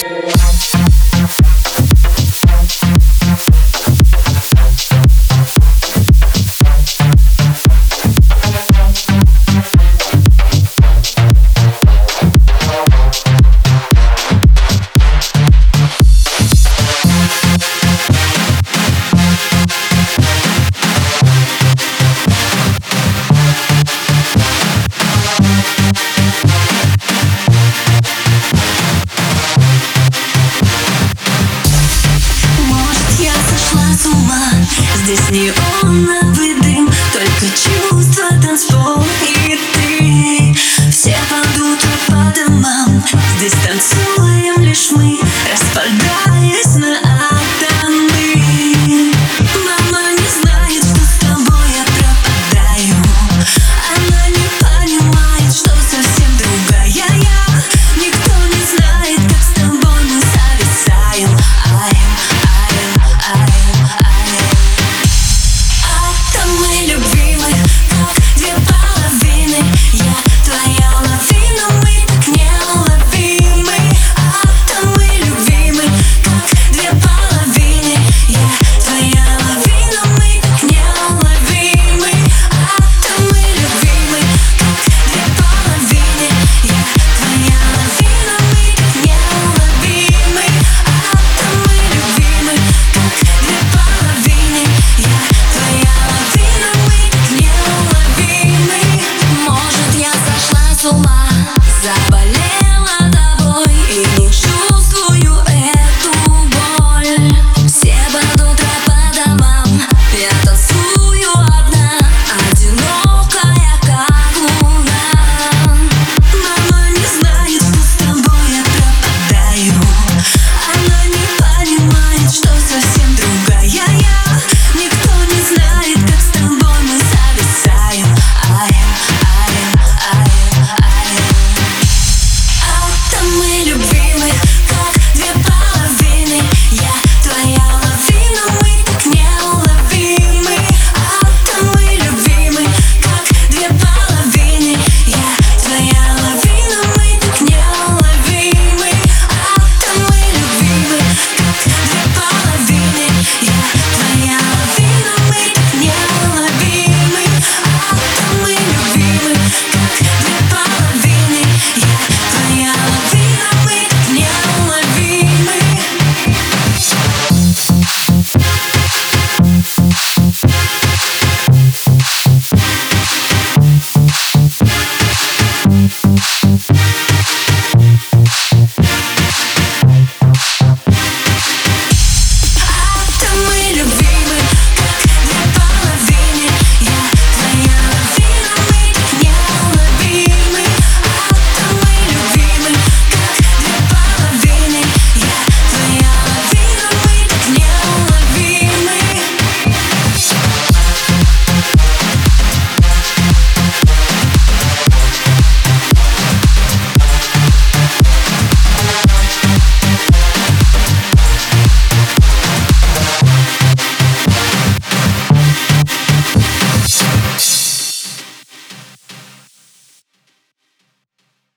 Bitch. здесь неоновый дым Только чувства, танцпол. И ты Все падут по домам Здесь танцуют ballet.